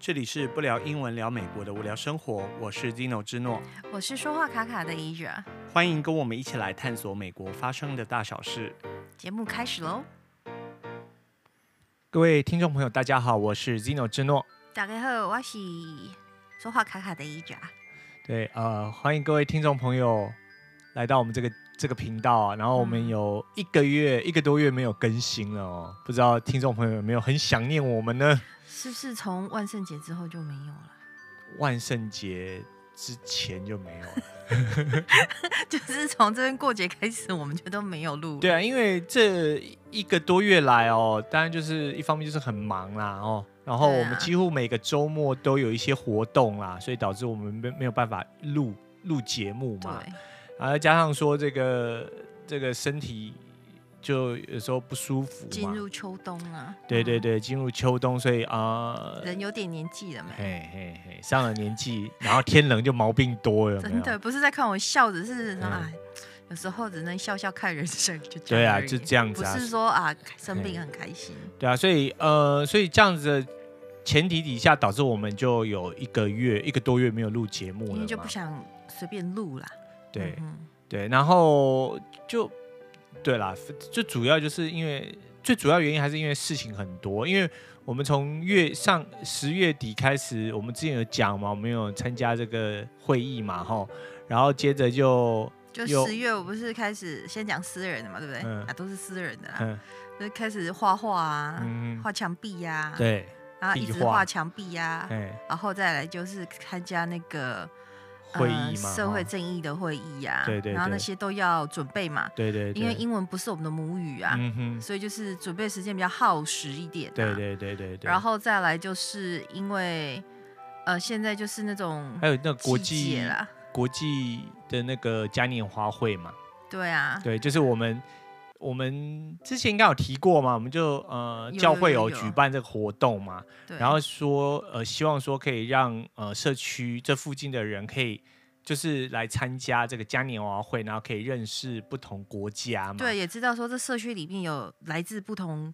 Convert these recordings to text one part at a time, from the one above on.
这里是不聊英文聊美国的无聊生活，我是 Dino 之诺，我是说话卡卡的 Asia，欢迎跟我们一起来探索美国发生的大小事。节目开始喽！各位听众朋友，大家好，我是 Dino 之诺。大家好，我是说话卡卡的 Asia。对，呃，欢迎各位听众朋友来到我们这个这个频道啊。然后我们有一个月、嗯、一个多月没有更新了哦，不知道听众朋友有没有很想念我们呢？是不是从万圣节之后就没有了？万圣节之前就没有了，就是从这边过节开始，我们就都没有录。对啊，因为这一个多月来哦，当然就是一方面就是很忙啦哦，然后我们几乎每个周末都有一些活动啦，所以导致我们没没有办法录录节目嘛。对，然后再加上说这个这个身体。就有时候不舒服，进入秋冬了。对对对，进入秋冬，所以啊，呃、人有点年纪了嘛。嘿嘿嘿，上了年纪，然后天冷就毛病多了。真的不是在看我笑，只是啊，有时候只能笑笑看人生，就这样。对啊，就这样子、啊。不是说啊，生病很开心。对啊，所以呃，所以这样子的前提底下，导致我们就有一个月一个多月没有录节目了，因为就不想随便录啦。对、嗯、对，然后就。对啦，最主要就是因为最主要原因还是因为事情很多，因为我们从月上十月底开始，我们之前有讲嘛，我们有参加这个会议嘛，吼，然后接着就就十月我不是开始先讲私人的嘛，对不对？嗯、啊，都是私人的，嗯，就开始画画啊，嗯、画墙壁呀、啊，对，然后一直画墙壁呀、啊，然后再来就是参加那个。会议嘛，社会正义的会议呀，对对，然后那些都要准备嘛，对对，因为英文不是我们的母语啊，嗯哼，所以就是准备时间比较耗时一点，对对对对，然后再来就是因为，呃，现在就是那种还有那国际国际的那个嘉年华会嘛，对啊，对，就是我们。我们之前应该有提过嘛，我们就呃教会有举办这个活动嘛，然后说呃希望说可以让呃社区这附近的人可以就是来参加这个嘉年华会，然后可以认识不同国家嘛。对，也知道说这社区里面有来自不同。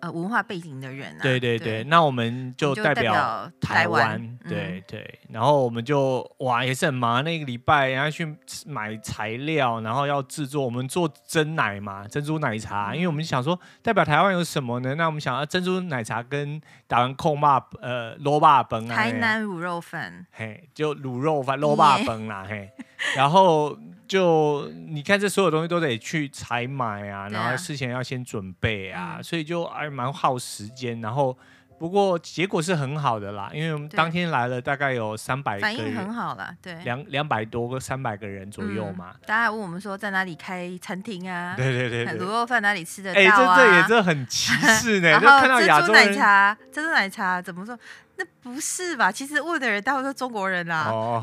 呃，文化背景的人啊，对对对，对那我们就代表台湾，对对，然后我们就哇也是很忙，那个礼拜然后去买材料，然后要制作，我们做珍奶嘛，珍珠奶茶，嗯、因为我们想说代表台湾有什么呢？那我们想要珍珠奶茶跟台湾控霸呃罗霸崩啊，台南卤肉粉，嘿，就卤肉饭罗霸崩啦，嘿，然后。就你看，这所有东西都得去采买啊，然后事前要先准备啊，所以就还蛮耗时间，然后。不过结果是很好的啦，因为我们当天来了大概有三百个人，反应很好啦，对，两两百多个三百个人左右嘛。嗯、大家还问我们说在哪里开餐厅啊？对对对，对，卤肉饭哪里吃的到啊？哎、欸，这这也真的很歧视呢。然后珍珠奶茶，珍珠奶茶怎么说？那不是吧？其实问的人大部分都是中国人啦。哦，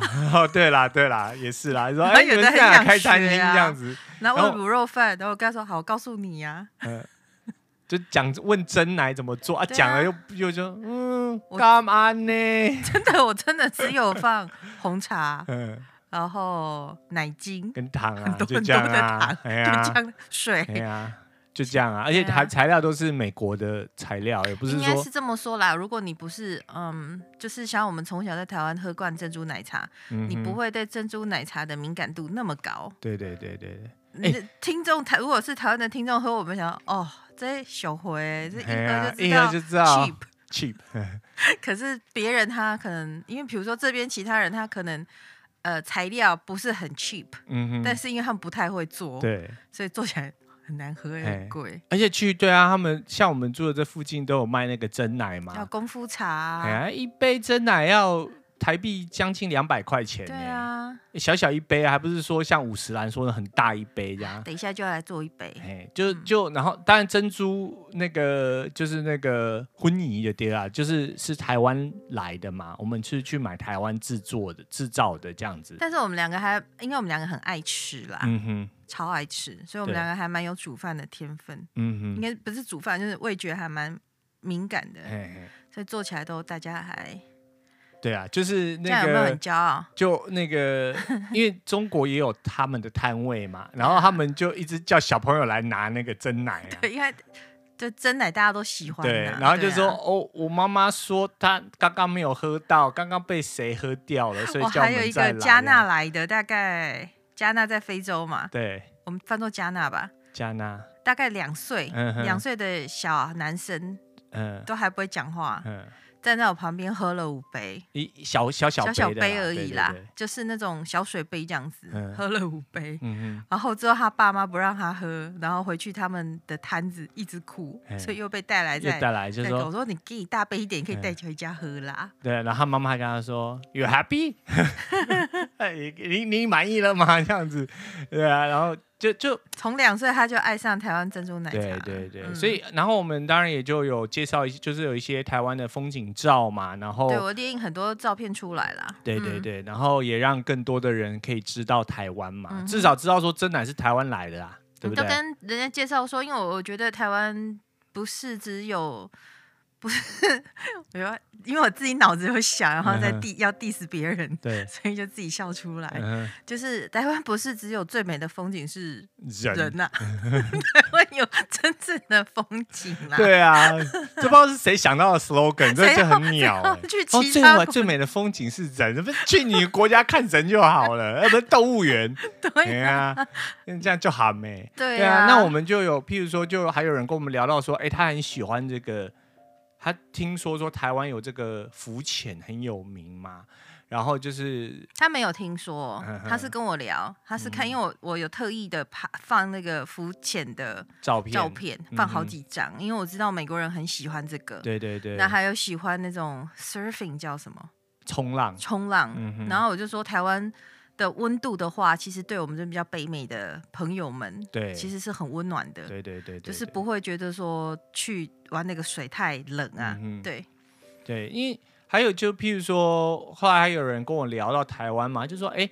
对啦对啦，也是啦。说哎，有人想开餐厅这样子，然后问卤肉饭，然后我跟他说好，我告诉你呀、啊。嗯就讲问真奶怎么做啊？讲、啊、了又又说嗯，干嘛呢？真的，我真的只有放红茶，嗯，然后奶精跟糖啊，很多很多的糖，就这样、啊、就这样水，对啊，就这样啊。而且材材料都是美国的材料，也不是说应该是这么说啦。如果你不是嗯，就是像我们从小在台湾喝惯珍珠奶茶，嗯、你不会对珍珠奶茶的敏感度那么高。对对对对对。你的听众台如果是台湾的听众和我们想哦。这小回，这一喝就知道 cheap cheap。可是别人他可能，因为比如说这边其他人他可能，呃，材料不是很 cheap，嗯哼，但是因为他们不太会做，对，所以做起来很难喝，也很贵。而且去对啊，他们像我们住的这附近都有卖那个真奶嘛，叫功夫茶，哎呀，一杯真奶要。台币将近两百块钱，对啊，小小一杯，还不是说像五十兰说的很大一杯这样。等一下就要来做一杯，哎，就就然后当然珍珠那个就是那个婚仪的对啊，就是是台湾来的嘛，我们是去买台湾制作的制造的这样子。但是我们两个还，因为我们两个很爱吃啦，嗯哼，超爱吃，所以我们两个还蛮有煮饭的天分，嗯哼，应该不是煮饭，就是味觉还蛮敏感的，所以做起来都大家还。对啊，就是那个，有没有很骄傲？就那个，因为中国也有他们的摊位嘛，然后他们就一直叫小朋友来拿那个真奶啊。对，因为就真奶大家都喜欢。对，然后就说哦，我妈妈说她刚刚没有喝到，刚刚被谁喝掉了，所以叫我们。还有一个加纳来的，大概加纳在非洲嘛。对，我们翻作加纳吧。加纳大概两岁，两岁的小男生，嗯，都还不会讲话。嗯。站在我旁边喝了五杯，一小小小小小杯而已啦，就是那种小水杯这样子，喝了五杯。然后之后他爸妈不让他喝，然后回去他们的摊子一直哭，所以又被带来再带来，就说我说你给你大杯一点，可以带回家喝啦。对，然后他妈妈还跟他说，You happy？你你满意了吗？这样子，对啊，然后。就就从两岁他就爱上台湾珍珠奶茶，对对对，嗯、所以然后我们当然也就有介绍一些，就是有一些台湾的风景照嘛，然后对我列印很多照片出来啦，对对对，嗯、然后也让更多的人可以知道台湾嘛，嗯、至少知道说珍奶是台湾来的啦，对不对？就跟人家介绍说，因为我我觉得台湾不是只有。不是，我因为我自己脑子有想，然后再 diss 要 diss 别人，对，所以就自己笑出来。就是台湾不是只有最美的风景是人呐，台湾 有真正的风景啦。对啊，就不知道是谁想到的 slogan，这就很鸟。哦，最美最美的风景是人，不是去你国家看人就好了，而不是动物园。对啊，这样就好美。对啊，那我们就有，譬如说，就还有人跟我们聊到说，哎，他很喜欢这个。他听说说台湾有这个浮潜很有名嘛，然后就是他没有听说，他是跟我聊，他是看，因为我我有特意的拍放那个浮潜的照片，照片放好几张，因为我知道美国人很喜欢这个，对对对，那还有喜欢那种 surfing 叫什么？冲浪，冲浪，然后我就说台湾。的温度的话，其实对我们这比较北美的朋友们，对，其实是很温暖的。对对对，就是不会觉得说去玩那个水太冷啊。对，对，因为还有就譬如说，后来还有人跟我聊到台湾嘛，就说哎，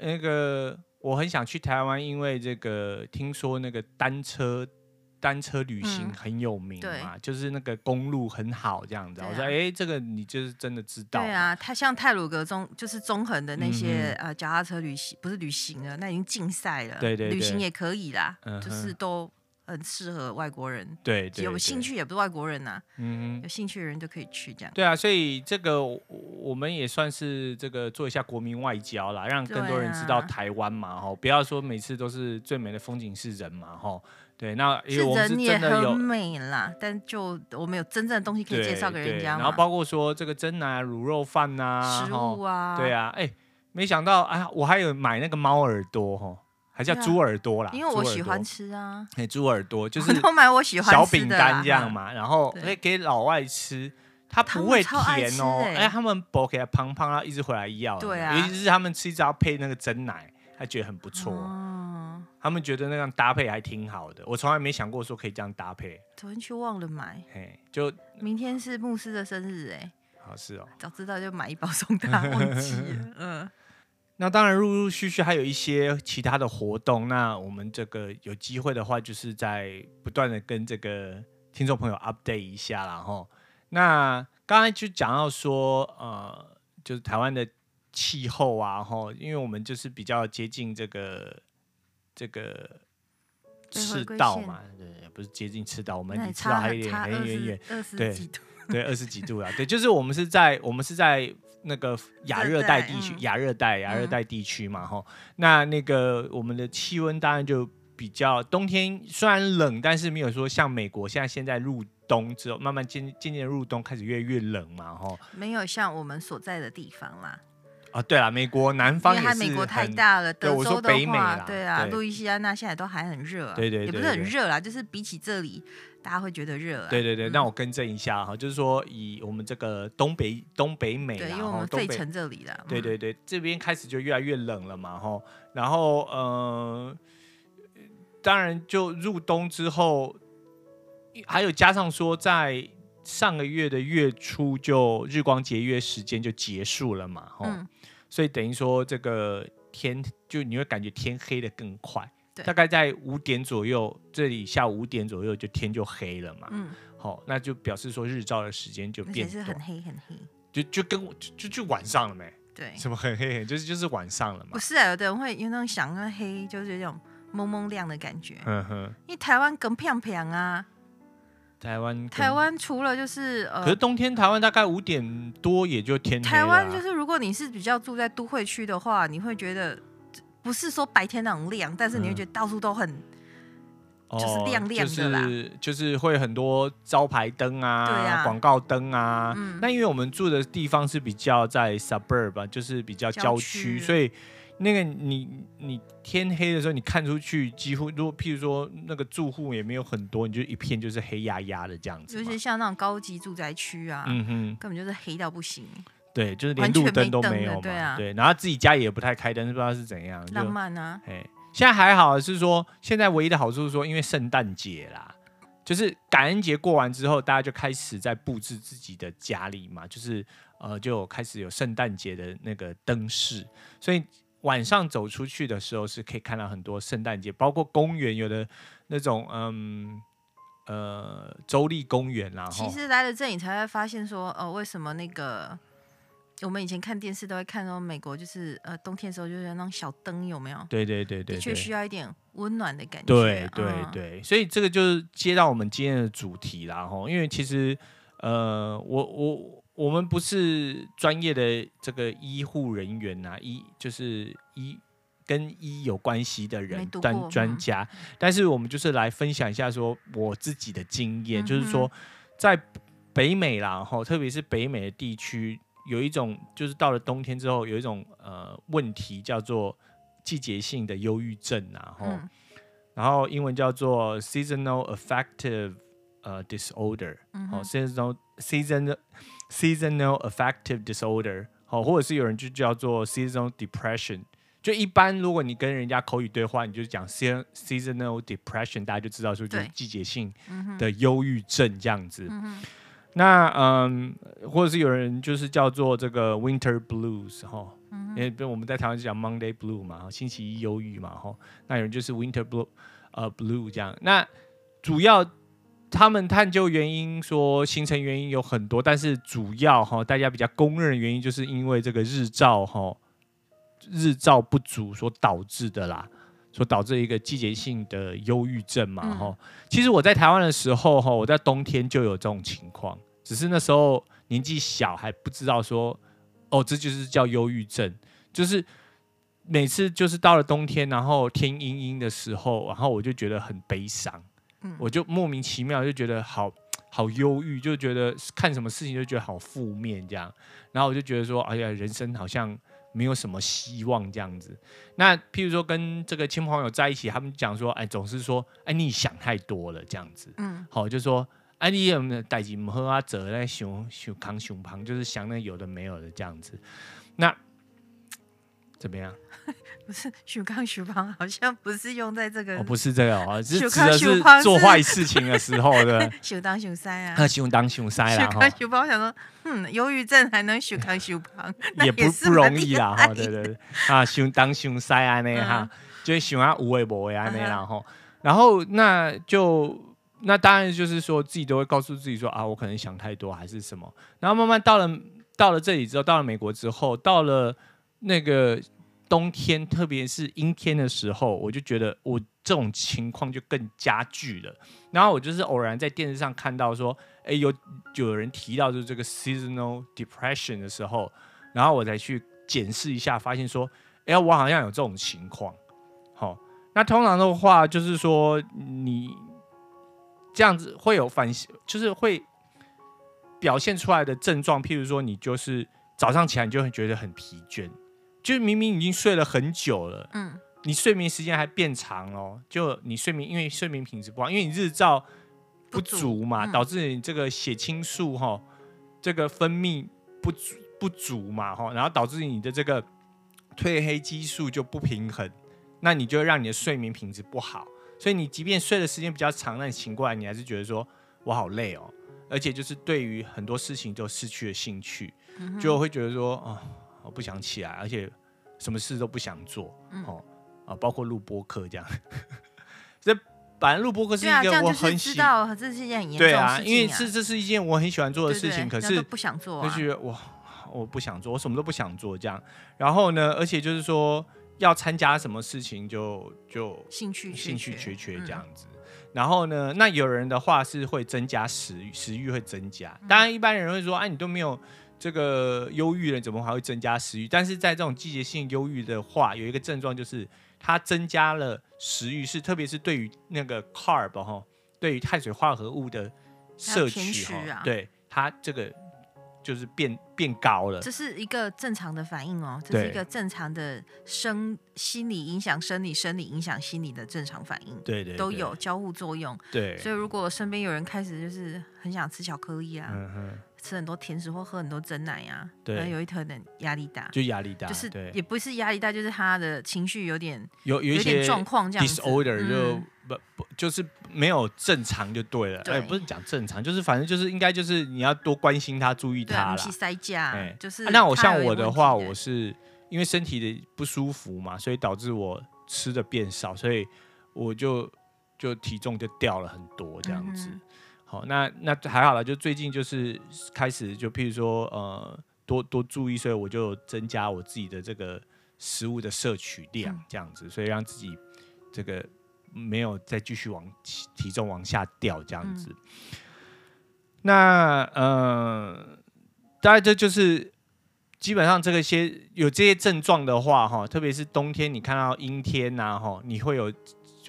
那个我很想去台湾，因为这个听说那个单车。单车旅行很有名嘛，嗯、就是那个公路很好这样子。啊、我说，哎、欸，这个你就是真的知道。对啊，它像泰鲁格中就是中横的那些、呃脚踏车旅行，不是旅行了，那已经竞赛了。对，对对，旅行也可以啦，嗯、就是都很适合外国人。对，对，对，有兴趣也不是外国人呐、啊，嗯哼，有兴趣的人就可以去这样。对啊，所以这个我们也算是这个做一下国民外交啦，让更多人知道台湾嘛，哈、啊，不要说每次都是最美的风景是人嘛，哈。对，那因为我们是真的有美啦，但就我们有真正的东西可以介绍给人家。然后包括说这个蒸奶卤肉饭呐，食物啊，对啊，哎，没想到啊，我还有买那个猫耳朵哈，还叫猪耳朵啦，因为我喜欢吃啊。哎，猪耳朵 就是都买我喜欢小饼干这样嘛，然后可以给老外吃，它不会甜哦，哎，他们剥开胖胖，然后一直回来要，对啊，尤其是他们吃一直要配那个蒸奶，他觉得很不错。他们觉得那样搭配还挺好的，我从来没想过说可以这样搭配。昨天去忘了买，嘿，就明天是牧师的生日哎，好是哦，早知道就买一包送他，忘记了。嗯，那当然陆陆续续还有一些其他的活动，那我们这个有机会的话，就是在不断的跟这个听众朋友 update 一下啦齁。那刚才就讲到说，呃，就是台湾的气候啊，哈，因为我们就是比较接近这个。这个赤道嘛，对，不是接近赤道，我们离赤道还有点很远远，对对，二十几度啊，对，就是我们是在我们是在那个亚热带地区，亚热带亚热带地区嘛，哈，那那个我们的气温当然就比较冬天虽然冷，但是没有说像美国现在现在入冬之后，慢慢渐渐渐入冬，开始越来越冷嘛，哈，没有像我们所在的地方啦。啊，对啊，美国南方也是美国太大了。德州的话，对啊，路易斯安那现在都还很热，对对，也不是很热啦，就是比起这里，大家会觉得热。对对对，那我更正一下哈，就是说以我们这个东北东北美，对，因为我们费城这里的，对对对，这边开始就越来越冷了嘛，哈，然后呃，当然就入冬之后，还有加上说在上个月的月初就日光节约时间就结束了嘛，哈。所以等于说，这个天就你会感觉天黑的更快，对大概在五点左右，这里下午五点左右就天就黑了嘛。嗯，好、哦，那就表示说日照的时间就变是很黑很黑，就就跟我就就就晚上了没？对，什么很黑很就是就是晚上了嘛。不是啊，有的人会有那种想那黑，就是这种蒙蒙亮的感觉。嗯哼，因为台湾更漂亮啊。台湾台湾除了就是呃，可是冬天台湾大概五点多也就天黑。台湾就是如果你是比较住在都会区的话，你会觉得不是说白天那种亮，但是你会觉得到处都很。嗯就是亮亮的啦，就是就是会很多招牌灯啊，广、啊、告灯啊。嗯、那因为我们住的地方是比较在 suburb，就是比较郊区，所以那个你你天黑的时候，你看出去几乎，如果譬如说那个住户也没有很多，你就一片就是黑压压的这样子。尤其像那种高级住宅区啊，嗯哼，根本就是黑到不行。对，就是连路灯都没有嘛。对啊，对，然后自己家也不太开灯，不知道是怎样。浪漫啊，现在还好，是说现在唯一的好处是说，因为圣诞节啦，就是感恩节过完之后，大家就开始在布置自己的家里嘛，就是呃，就开始有圣诞节的那个灯饰，所以晚上走出去的时候是可以看到很多圣诞节，包括公园有的那种嗯呃州立公园啦。其实来了这里才会发现说，哦、呃，为什么那个。我们以前看电视都会看到美国，就是呃冬天的时候就是那种小灯，有没有？对对对对，的确需要一点温暖的感觉。对对对，所以这个就是接到我们今天的主题啦，吼，因为其实呃，我我我们不是专业的这个医护人员呐，医就是医跟医有关系的人专专家，但是我们就是来分享一下说我自己的经验，就是说在北美啦，吼，特别是北美的地区。有一种就是到了冬天之后，有一种呃问题叫做季节性的忧郁症，然后、嗯、然后英文叫做 seasonal affective 呃 disorder，哦 seasonal seasonal seasonal affective disorder，好，或者是有人就叫做 seasonal depression。就一般如果你跟人家口语对话，你就讲 seasonal depression，大家就知道说就是季节性的忧郁症这样子。嗯那嗯，或者是有人就是叫做这个 Winter Blues 哈，因为我们在台湾就讲 Monday Blue 嘛，星期一忧郁嘛哈。那有人就是 Winter Blue 呃 Blue 这样。那主要他们探究原因说形成原因有很多，但是主要哈大家比较公认的原因就是因为这个日照哈日照不足所导致的啦，所导致一个季节性的忧郁症嘛哈。其实我在台湾的时候哈，我在冬天就有这种情况。只是那时候年纪小，还不知道说，哦，这就是叫忧郁症。就是每次就是到了冬天，然后天阴阴的时候，然后我就觉得很悲伤，嗯，我就莫名其妙就觉得好好忧郁，就觉得看什么事情就觉得好负面这样。然后我就觉得说，哎呀，人生好像没有什么希望这样子。那譬如说跟这个亲朋好友在一起，他们讲说，哎，总是说，哎，你想太多了这样子，嗯，好，就说。哎，你有没有代志唔好啊？走在熊熊扛熊旁，就是想那有的没有的这样子。那怎么样？不是许康许胖，好像不是用在这个。哦，不是这个哦，是指的是做坏事情的时候的。胸 当胸塞啊！胸当胸塞啦！胸扛胸旁，我想说，嗯，忧郁症还能许康许胖，也不不容易啦。哈，对对对，啊，胸当胸塞啊那哈，就喜欢无为无为啊那然后，然后那就。那当然就是说自己都会告诉自己说啊，我可能想太多还是什么。然后慢慢到了到了这里之后，到了美国之后，到了那个冬天，特别是阴天的时候，我就觉得我这种情况就更加剧了。然后我就是偶然在电视上看到说，哎，有有人提到就是这个 seasonal depression 的时候，然后我才去检视一下，发现说，哎，我好像有这种情况。好，那通常的话就是说你。这样子会有反，就是会表现出来的症状，譬如说你就是早上起来你就会觉得很疲倦，就是明明已经睡了很久了，嗯，你睡眠时间还变长哦，就你睡眠因为睡眠品质不好，因为你日照不足嘛，导致你这个血清素哈，这个分泌不足不足嘛哈，然后导致你的这个褪黑激素就不平衡，那你就会让你的睡眠品质不好。所以你即便睡的时间比较长，那你醒过来，你还是觉得说我好累哦，而且就是对于很多事情都失去了兴趣，就会觉得说哦，我不想起来，而且什么事都不想做哦啊，包括录播课这样。这反正录播课是一个我很喜欢，这是一件很严重对啊，因为是这是一件我很喜欢做的事情，可是不想做，就觉得哇，我不想做，我什么都不想做这样。然后呢，而且就是说。要参加什么事情就就兴趣兴趣缺缺这样子，嗯、然后呢，那有人的话是会增加食欲，食欲会增加。当然，一般人会说，哎、啊，你都没有这个忧郁人，怎么还会增加食欲？但是在这种季节性忧郁的话，有一个症状就是它增加了食欲，是特别是对于那个 carb 哈，对于碳水化合物的摄取哈，啊、对它这个。就是变变高了，这是一个正常的反应哦，这是一个正常的生心理影响生理，生理影响心理的正常反应，对，对对，都有交互作用，对。所以如果身边有人开始就是很想吃巧克力啊，吃很多甜食或喝很多真奶啊，对，可能有一头的压力大，就压力大，就是也不是压力大，就是他的情绪有点有有，一些状况这样子，disorder 就。嗯不不，就是没有正常就对了。哎、欸，不是讲正常，就是反正就是应该就是你要多关心他，注意他啦。塞架，哎、欸，就是、啊。那我像我的话，我是因为身体的不舒服嘛，所以导致我吃的变少，所以我就就体重就掉了很多这样子。好，那那还好了，就最近就是开始就譬如说呃多多注意，所以我就增加我自己的这个食物的摄取量这样子，嗯、所以让自己这个。没有再继续往体重往下掉这样子，嗯、那呃，大概这就是基本上这个些有这些症状的话哈，特别是冬天你看到阴天呐哈，你会有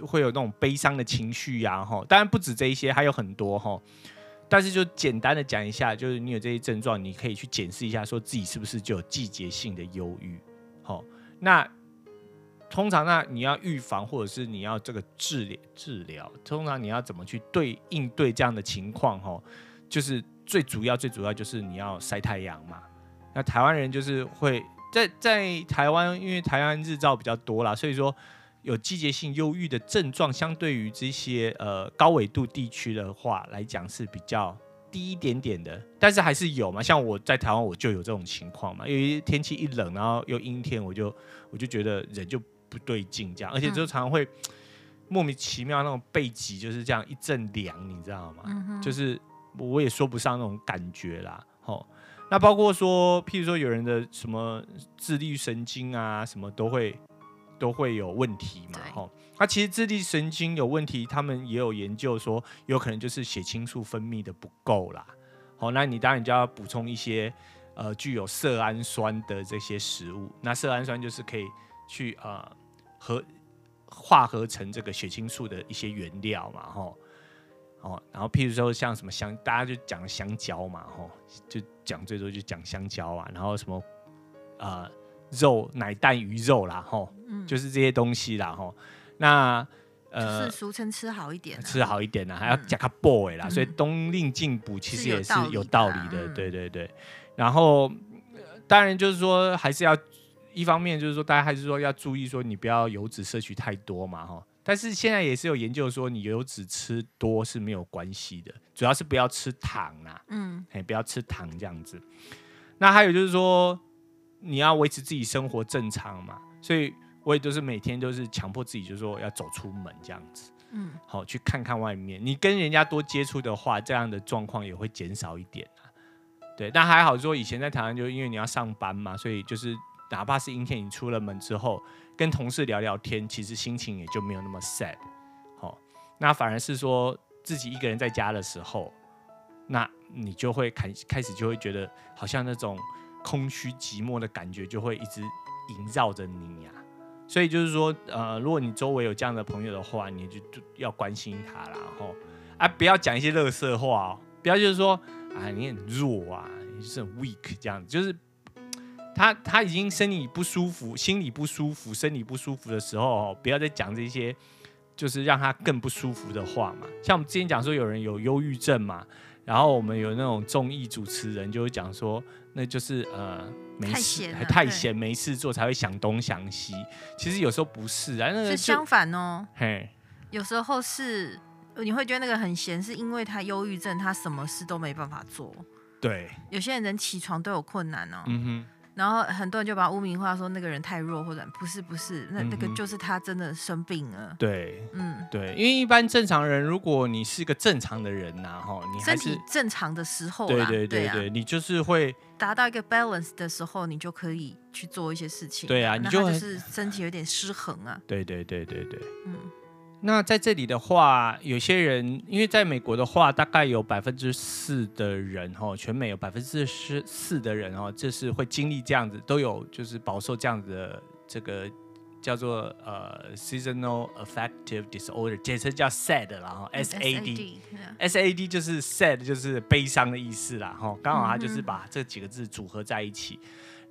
会有那种悲伤的情绪呀哈，当然不止这一些，还有很多哈，但是就简单的讲一下，就是你有这些症状，你可以去检视一下，说自己是不是就有季节性的忧郁，好，那。通常那你要预防，或者是你要这个治疗治疗，通常你要怎么去对应对这样的情况？哈，就是最主要最主要就是你要晒太阳嘛。那台湾人就是会在在台湾，因为台湾日照比较多啦，所以说有季节性忧郁的症状，相对于这些呃高纬度地区的话来讲是比较低一点点的，但是还是有嘛。像我在台湾我就有这种情况嘛，因为天气一冷，然后又阴天，我就我就觉得人就。不对劲，这样，而且就常常会莫名其妙那种背脊就是这样一阵凉，你知道吗？嗯、就是我也说不上那种感觉啦。吼，那包括说，譬如说有人的什么自律神经啊，什么都会都会有问题嘛。吼对，那其实自律神经有问题，他们也有研究说，有可能就是血清素分泌的不够啦。好，那你当然就要补充一些呃具有色氨酸的这些食物。那色氨酸就是可以去呃。和化合成这个血清素的一些原料嘛，吼，哦，然后譬如说像什么香，大家就讲香蕉嘛，吼，就讲最多就讲香蕉啊，然后什么呃肉奶蛋鱼肉啦，吼，嗯、就是这些东西啦，吼，那呃就是俗称吃好一点，吃好一点呢，还要加个 boy 啦，嗯、所以冬令进补其实也是有道理的，嗯、对对对，然后当然就是说还是要。一方面就是说，大家还是说要注意，说你不要油脂摄取太多嘛，哈。但是现在也是有研究说，你油脂吃多是没有关系的，主要是不要吃糖啊，嗯，哎，不要吃糖这样子。那还有就是说，你要维持自己生活正常嘛，所以我也就是每天都是强迫自己，就是说要走出门这样子，嗯，好去看看外面。你跟人家多接触的话，这样的状况也会减少一点啊。对，但还好说，以前在台湾就因为你要上班嘛，所以就是。哪怕是阴天，你出了门之后跟同事聊聊天，其实心情也就没有那么 sad。好，那反而是说自己一个人在家的时候，那你就会开开始就会觉得好像那种空虚寂寞的感觉就会一直萦绕着你呀。所以就是说，呃，如果你周围有这样的朋友的话，你就就要关心他啦，然后啊，不要讲一些垃圾话哦，不要就是说啊，你很弱啊，你就是很 weak 这样子，就是。他他已经身体不舒服，心里不舒服，身体不舒服的时候，哦不要再讲这些，就是让他更不舒服的话嘛。像我们之前讲说有人有忧郁症嘛，然后我们有那种综艺主持人就会讲说，那就是呃没事还太闲没事做才会想东想西。其实有时候不是啊，那个是相反哦。嘿，有时候是你会觉得那个很闲，是因为他忧郁症，他什么事都没办法做。对，有些人连起床都有困难哦。嗯哼。然后很多人就把污名化，说那个人太弱，或者不是不是，那那个就是他真的生病了。对，嗯，对，因为一般正常人，如果你是个正常的人呐，哈，你身体正常的时候，对对对对，你就是会达到一个 balance 的时候，你就可以去做一些事情。对啊，你就就是身体有点失衡啊。对对对对对，嗯，那在这里的话，有些人因为在美国的话，大概有百分之四的人哈，全美有百分之十四的人哦，就是会经历这样子，都有就是饱受这样子的这个叫做呃 seasonal affective disorder，简称叫 SAD 啦哈，S A D，S A D 就是 sad 就是悲伤的意思啦哈，刚好它就是把这几个字组合在一起。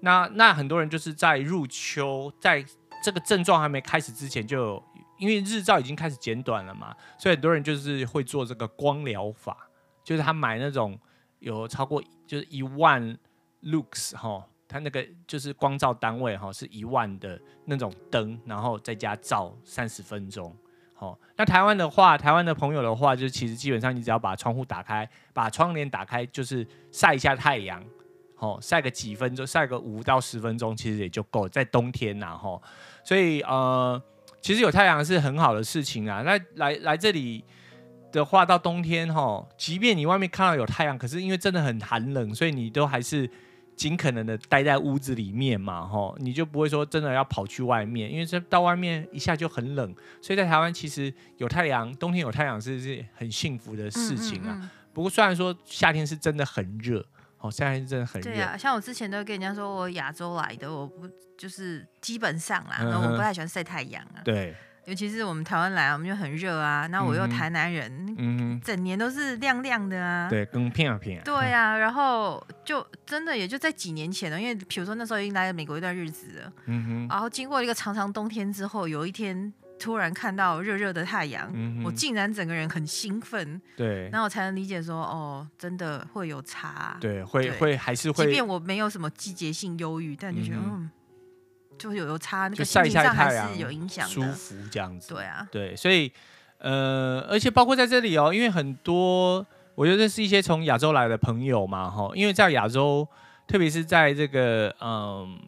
那那很多人就是在入秋，在这个症状还没开始之前就有。因为日照已经开始减短了嘛，所以很多人就是会做这个光疗法，就是他买那种有超过就是一万 lux 哈，他那个就是光照单位哈是一万的那种灯，然后在家照三十分钟。好，那台湾的话，台湾的朋友的话，就其实基本上你只要把窗户打开，把窗帘打开，就是晒一下太阳，好晒个几分钟，晒个五到十分钟，其实也就够。在冬天呐，哈，所以呃。其实有太阳是很好的事情啊。那来来这里的话，到冬天哈，即便你外面看到有太阳，可是因为真的很寒冷，所以你都还是尽可能的待在屋子里面嘛，哈，你就不会说真的要跑去外面，因为这到外面一下就很冷。所以在台湾其实有太阳，冬天有太阳是是很幸福的事情啊。嗯嗯嗯。不过虽然说夏天是真的很热。哦，现在真的很热。对啊，像我之前都跟人家说，我亚洲来的，我不就是基本上啦，然后我不太喜欢晒太阳啊。对，尤其是我们台湾来，我们就很热啊。那我又台南人，嗯，整年都是亮亮的啊。对，更片啊偏啊。对啊，然后就真的也就在几年前了，因为比如说那时候已经来了美国一段日子了，嗯哼，然后经过一个长长冬天之后，有一天。突然看到热热的太阳，嗯、我竟然整个人很兴奋。对，然后我才能理解说，哦，真的会有差。对，会对会还是会。即便我没有什么季节性忧郁，但就觉得嗯，嗯，就有有差，那个心情上还是有影响的。舒服这样子。对啊，对，所以呃，而且包括在这里哦，因为很多我觉得是一些从亚洲来的朋友嘛，哈，因为在亚洲，特别是在这个嗯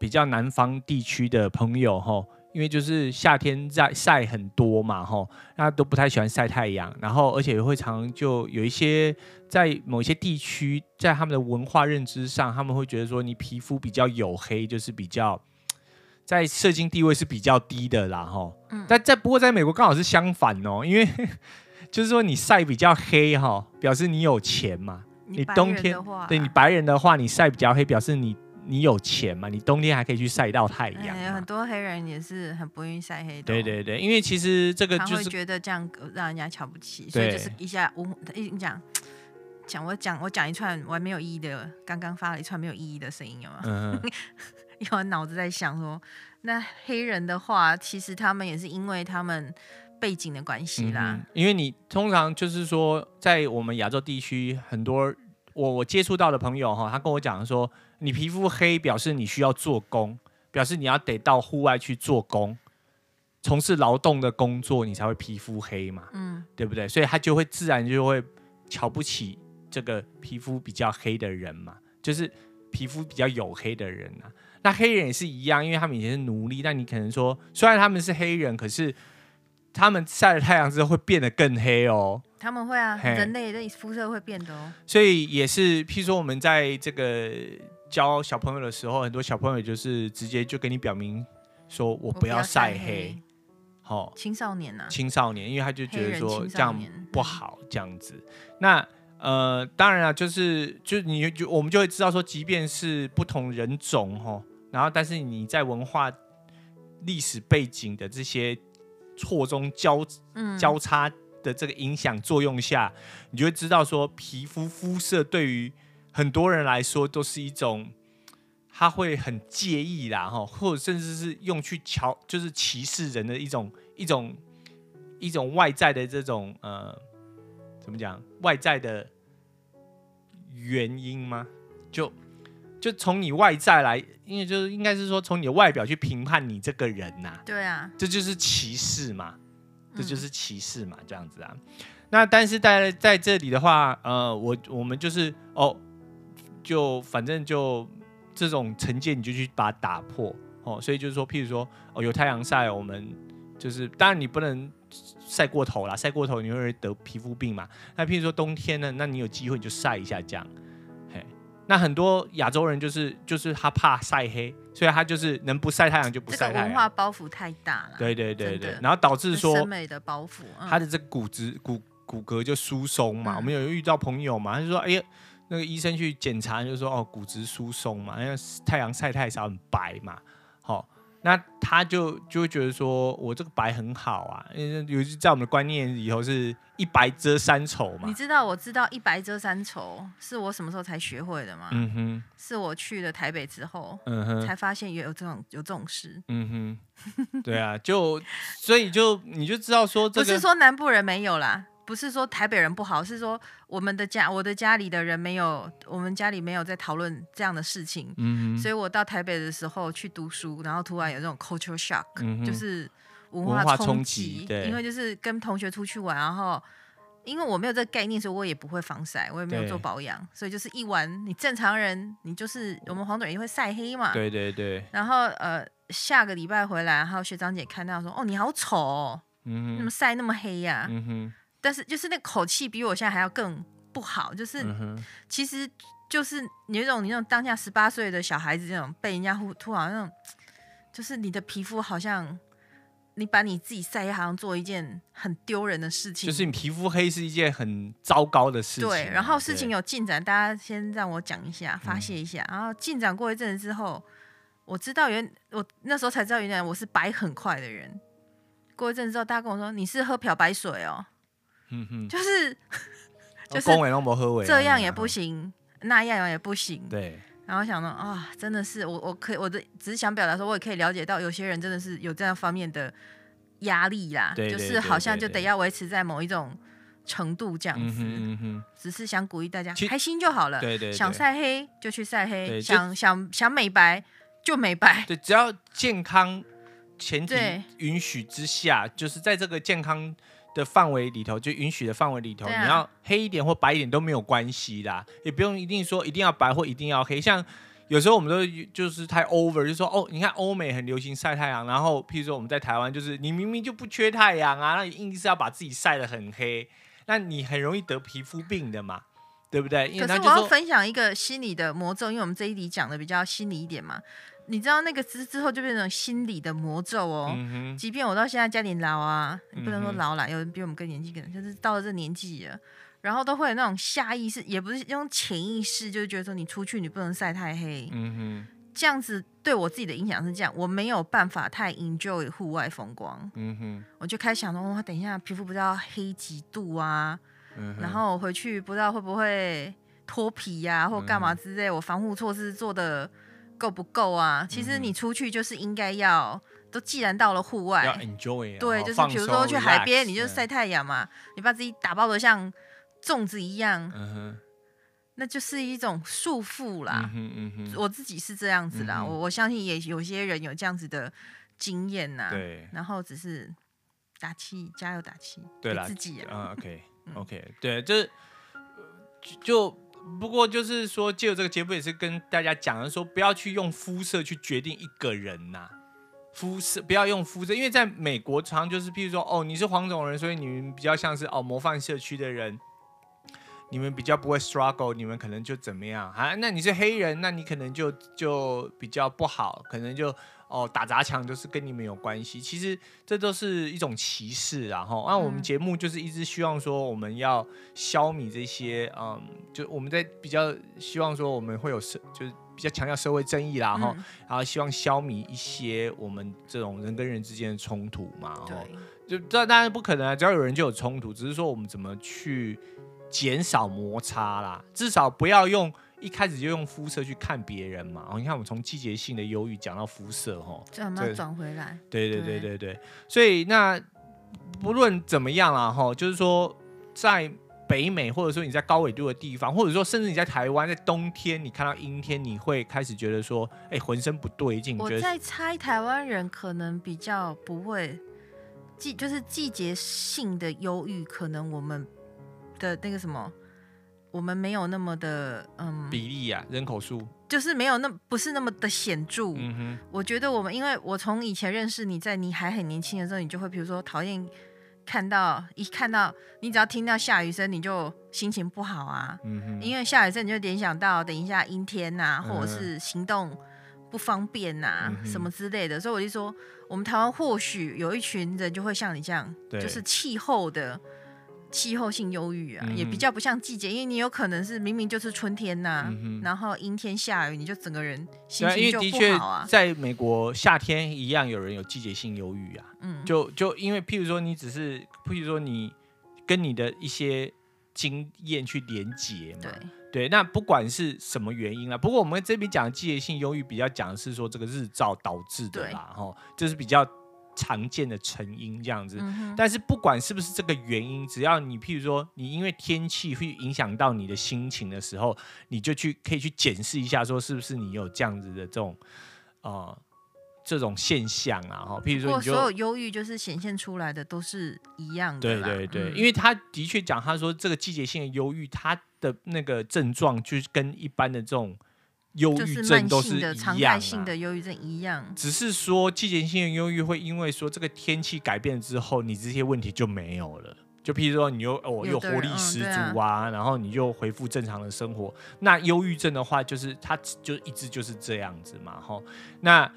比较南方地区的朋友哈。因为就是夏天在晒很多嘛，吼，大家都不太喜欢晒太阳，然后而且也会常就有一些在某些地区，在他们的文化认知上，他们会觉得说你皮肤比较黝黑，就是比较在社经地位是比较低的啦，吼。嗯。但在不过在美国刚好是相反哦，因为就是说你晒比较黑哈，表示你有钱嘛。你冬天对你白人的话，你晒比较黑，表示你。你有钱嘛？你冬天还可以去晒到太阳。有很多黑人也是很不愿意晒黑的。对对对，因为其实这个就是觉得这样让人家瞧不起，所以就是一下我一讲讲我讲我讲一串我还没有意义的，刚刚发了一串没有意义的声音，有吗？嗯。因为我脑子在想说，那黑人的话，其实他们也是因为他们背景的关系啦。嗯。因为你通常就是说，在我们亚洲地区，很多我我接触到的朋友哈，他跟我讲说。你皮肤黑表示你需要做工，表示你要得到户外去做工，从事劳动的工作，你才会皮肤黑嘛，嗯，对不对？所以他就会自然就会瞧不起这个皮肤比较黑的人嘛，就是皮肤比较黝黑的人啊。那黑人也是一样，因为他们以前是奴隶，但你可能说，虽然他们是黑人，可是他们晒了太阳之后会变得更黑哦。他们会啊，人类的肤色会变的哦。所以也是，譬如说我们在这个。教小朋友的时候，很多小朋友就是直接就跟你表明说：“我不要晒黑。”好，青少年呐，青少年，因为他就觉得说这样不好，这样子。那呃，当然了，就是就你就我们就会知道说，即便是不同人种哈，然后但是你在文化历史背景的这些错综交交叉的这个影响作用下，你就会知道说，皮肤肤色对于。很多人来说都是一种，他会很介意啦，哈，或者甚至是用去瞧，就是歧视人的一种一种一种外在的这种呃，怎么讲？外在的原因吗？就就从你外在来，因为就是应该是说从你的外表去评判你这个人呐、啊。对啊，这就是歧视嘛，这就是歧视嘛，这样子啊。那但是在在这里的话，呃，我我们就是哦。就反正就这种成见，你就去把它打破哦。所以就是说，譬如说哦，有太阳晒，我们就是当然你不能晒过头啦，晒过头你会得皮肤病嘛。那譬如说冬天呢，那你有机会你就晒一下这样。嘿，那很多亚洲人就是就是他怕晒黑，所以他就是能不晒太阳就不晒太阳。文化包袱太大了。对对对对，然后导致说审美的包袱，他的这骨质骨骨骼就疏松嘛。我们有遇到朋友嘛，他就说，哎呀，那个医生去检查，就说哦，骨质疏松嘛，因为太阳晒太少，很白嘛，好。那他就就会觉得说，我这个白很好啊，因为尤其在我们的观念里头是一白遮三丑嘛。你知道，我知道一白遮三丑是我什么时候才学会的吗？嗯哼，是我去了台北之后，嗯哼，才发现也有这种有这种事。嗯哼，对啊，就所以就你就知道说，这个，不是说南部人没有啦。不是说台北人不好，是说我们的家，我的家里的人没有，我们家里没有在讨论这样的事情。嗯，所以我到台北的时候去读书，然后突然有这种 culture shock，嗯，就是文化冲击。对，因为就是跟同学出去玩，然后因为我没有这个概念，所以我也不会防晒，我也没有做保养，所以就是一玩，你正常人，你就是我们黄种人也会晒黑嘛。对对对。然后呃，下个礼拜回来，然后学长姐看到说：“哦，你好丑哦，嗯哼，怎么晒那么黑呀？”嗯哼。但是就是那口气比我现在还要更不好，就是、嗯、其实就是你那种你那种当下十八岁的小孩子那种被人家突突然那种，就是你的皮肤好像你把你自己晒黑，好像做一件很丢人的事情。就是你皮肤黑是一件很糟糕的事情。对，然后事情有进展，大家先让我讲一下，发泄一下。嗯、然后进展过一阵子之后，我知道原我那时候才知道原来我是白很快的人。过一阵子之后，大家跟我说你是喝漂白水哦。嗯哼，就是就是这样也不行，那样也不行。对，然后想到啊，真的是我，我可以，我的只是想表达说，我也可以了解到，有些人真的是有这样方面的压力啦，就是好像就得要维持在某一种程度这样子。嗯哼，只是想鼓励大家开心就好了。对对，想晒黑就去晒黑，想想想美白就美白。对，只要健康前提允许之下，就是在这个健康。的范围里头，就允许的范围里头，啊、你要黑一点或白一点都没有关系啦，也不用一定说一定要白或一定要黑。像有时候我们都就是太 over，就说哦，你看欧美很流行晒太阳，然后譬如说我们在台湾，就是你明明就不缺太阳啊，那你硬是要把自己晒得很黑，那你很容易得皮肤病的嘛，对不对？可是我要分享一个心理的魔咒，因为我们这一集讲的比较心理一点嘛。你知道那个之之后就变成心理的魔咒哦。嗯、哼即便我到现在家里老啊，你不能说老了，有人比我们更年纪，可能就是到了这年纪了，然后都会有那种下意识，也不是用潜意识，就是觉得说你出去你不能晒太黑。嗯哼。这样子对我自己的影响是这样，我没有办法太 enjoy 户外风光。嗯哼。我就开始想说，等一下皮肤不知道黑几度啊，嗯、然后我回去不知道会不会脱皮呀、啊，或干嘛之类，我防护措施做的。够不够啊？其实你出去就是应该要，都既然到了户外，要 enjoy，对，就是比如说去海边，你就晒太阳嘛，你把自己打包的像粽子一样，那就是一种束缚啦。我自己是这样子啦，我我相信也有些人有这样子的经验呐。对，然后只是打气，加油打气，对自己啊。OK，OK，对，就是就。不过就是说，借由这个节目也是跟大家讲的，说不要去用肤色去决定一个人呐、肤色不要用肤色，因为在美国常常就是，譬如说，哦，你是黄种人，所以你们比较像是哦模范社区的人，你们比较不会 struggle，你们可能就怎么样啊？那你是黑人，那你可能就就比较不好，可能就。哦，打砸抢就是跟你们有关系，其实这都是一种歧视，然后那我们节目就是一直希望说我们要消弭这些，嗯，就我们在比较希望说我们会有社，就是比较强调社会正义啦，哈、嗯、然后希望消弭一些我们这种人跟人之间的冲突嘛，对，就这当然不可能啊，只要有人就有冲突，只是说我们怎么去减少摩擦啦，至少不要用。一开始就用肤色去看别人嘛，哦，你看我们从季节性的忧郁讲到肤色，哈，这样慢慢转回来。对对对对对，所以那不论怎么样啦，哈，就是说在北美，或者说你在高纬度的地方，或者说甚至你在台湾，在冬天你看到阴天，你会开始觉得说，哎，浑身不对劲。我在猜台湾人可能比较不会季，就是季节性的忧郁，可能我们的那个什么。我们没有那么的嗯比例啊，人口数就是没有那不是那么的显著。嗯哼，我觉得我们，因为我从以前认识你在你还很年轻的时候，你就会比如说讨厌看到一看到你只要听到下雨声，你就心情不好啊。嗯哼，因为下雨声你就联想到等一下阴天呐、啊，或者是行动不方便呐、啊，嗯、什么之类的。所以我就说，我们台湾或许有一群人就会像你这样，对就是气候的。气候性忧郁啊，嗯、也比较不像季节，因为你有可能是明明就是春天呐、啊，嗯、然后阴天下雨，你就整个人心情就不好啊。在美国夏天一样有人有季节性忧郁啊，嗯，就就因为譬如说你只是譬如说你跟你的一些经验去连结嘛，对对，那不管是什么原因啊，不过我们这边讲的季节性忧郁比较讲的是说这个日照导致的啦，哈就，是比较。常见的成因这样子，嗯、但是不管是不是这个原因，只要你譬如说你因为天气会影响到你的心情的时候，你就去可以去检视一下，说是不是你有这样子的这种啊、呃、这种现象啊哈。譬如说，所有忧郁就是显现出来的都是一样的。对对对，嗯、因为他的确讲，他说这个季节性的忧郁，他的那个症状就是跟一般的这种。忧郁症都是一样的，常态性的忧郁症一样，只是说季节性的忧郁会因为说这个天气改变之后，你这些问题就没有了。就譬如说你又哦又活力十足啊，嗯啊、然后你就恢复正常的生活。那忧郁症的话，就是它就一直就是这样子嘛，哈。那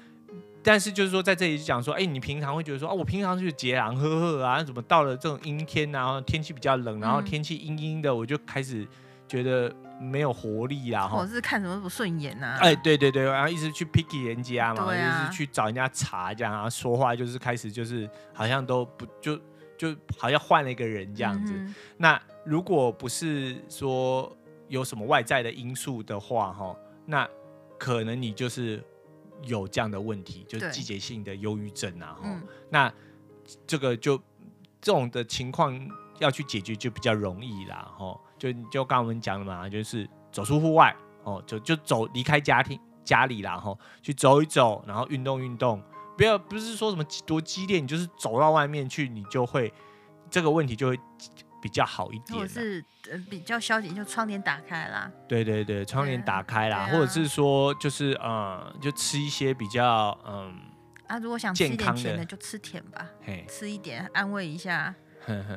但是就是说在这里讲说，哎，你平常会觉得说，哦，我平常就是节凉呵呵啊，怎么到了这种阴天啊，天气比较冷，然后天气阴阴的，我就开始觉得。没有活力啊！我是看什么不顺眼呐？哎，对对对，然后一直去 picky 人家嘛，啊、就是去找人家茬这样啊，说话就是开始就是好像都不就就好像换了一个人这样子。嗯、那如果不是说有什么外在的因素的话，哈，那可能你就是有这样的问题，就是季节性的忧郁症啊，哈、嗯。那这个就这种的情况要去解决就比较容易啦，哈。就就刚刚我们讲的嘛，就是走出户外哦，就就走离开家庭家里啦，吼，去走一走，然后运动运动，不要不是说什么多激烈，你就是走到外面去，你就会这个问题就会比较好一点。或者是呃比较消极，就窗帘打开啦。对对对，窗帘打开啦，或者是说就是嗯，就吃一些比较嗯啊，如果想吃一点甜的，就吃甜吧，吃一点安慰一下。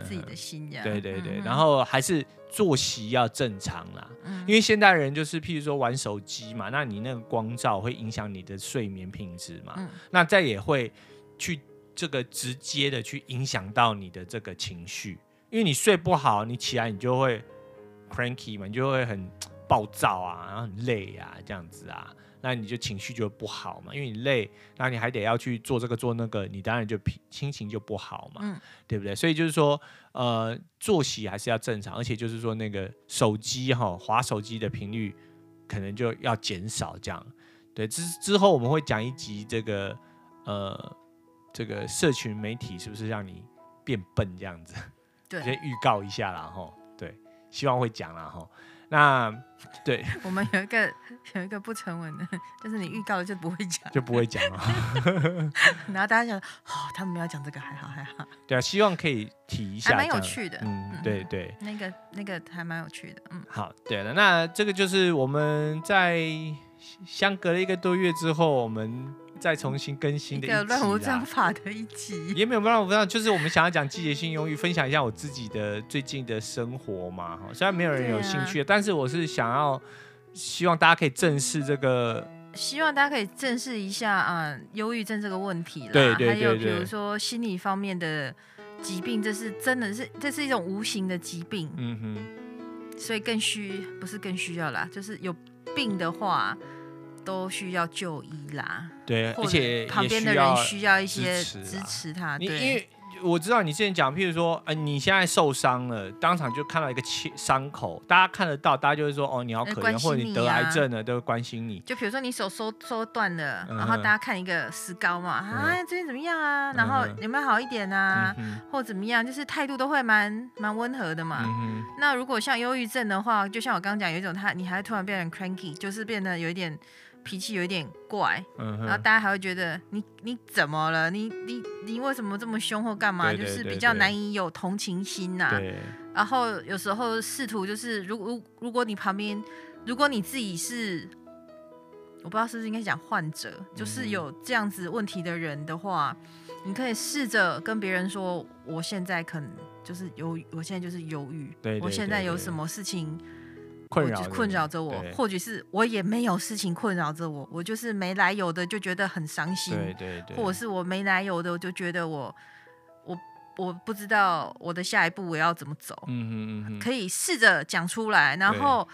自己的 心呀，对对对，然后还是作息要正常啦，因为现代人就是譬如说玩手机嘛，那你那个光照会影响你的睡眠品质嘛，那再也会去这个直接的去影响到你的这个情绪，因为你睡不好，你起来你就会 cranky 嘛，你就会很 暴躁啊，然后很累啊，这样子啊。那你就情绪就不好嘛，因为你累，那你还得要去做这个做那个，你当然就心情就不好嘛，嗯、对不对？所以就是说，呃，作息还是要正常，而且就是说那个手机哈，划手机的频率可能就要减少，这样。对，之之后我们会讲一集这个，呃，这个社群媒体是不是让你变笨这样子？对，先预告一下啦哈，对，希望会讲啦哈。那对，我们有一个有一个不成文的，就是你预告了就不会讲，就不会讲了。然后大家想，哦，他们没有讲这个，还好还好。对啊，希望可以提一下，还蛮有趣的。嗯，对对，那个那个还蛮有趣的。嗯，好，对了，那这个就是我们在相隔了一个多月之后，我们。再重新更新的一集乱无章法的一集，也没有乱无章，就是我们想要讲季节性忧郁，分享一下我自己的最近的生活嘛。虽然没有人有兴趣，啊、但是我是想要希望大家可以正视这个，希望大家可以正视一下啊，忧郁症这个问题啦。对对对对，还有比如说心理方面的疾病，这是真的是这是一种无形的疾病。嗯哼，所以更需不是更需要啦，就是有病的话。都需要就医啦，对，而且旁边的人需要一些支持他。对因为我知道你之前讲，譬如说，呃，你现在受伤了，当场就看到一个切伤口，大家看得到，大家就会说，哦，你好可怜，或者你得癌症了，都会关心你。就比如说你手收收断了，然后大家看一个石膏嘛，啊，最近怎么样啊？然后有没有好一点啊？或怎么样？就是态度都会蛮蛮温和的嘛。那如果像忧郁症的话，就像我刚刚讲，有一种他，你还突然变成 cranky，就是变得有一点。脾气有一点怪，嗯、然后大家还会觉得你你怎么了？你你你为什么这么凶或干嘛？对对对对，就是比较难以有同情心呐、啊。然后有时候试图就是，如如如果你旁边，如果你自己是，我不知道是不是应该讲患者，就是有这样子问题的人的话，你可以试着跟别人说，我现在可能就是忧，我现在就是忧郁，对对对对，我现在有什么事情。困扰困扰着我，或许是我也没有事情困扰着我，我就是没来由的就觉得很伤心，对对对，或者是我没来由的我就觉得我我我不知道我的下一步我要怎么走，嗯哼嗯嗯，可以试着讲出来。然后，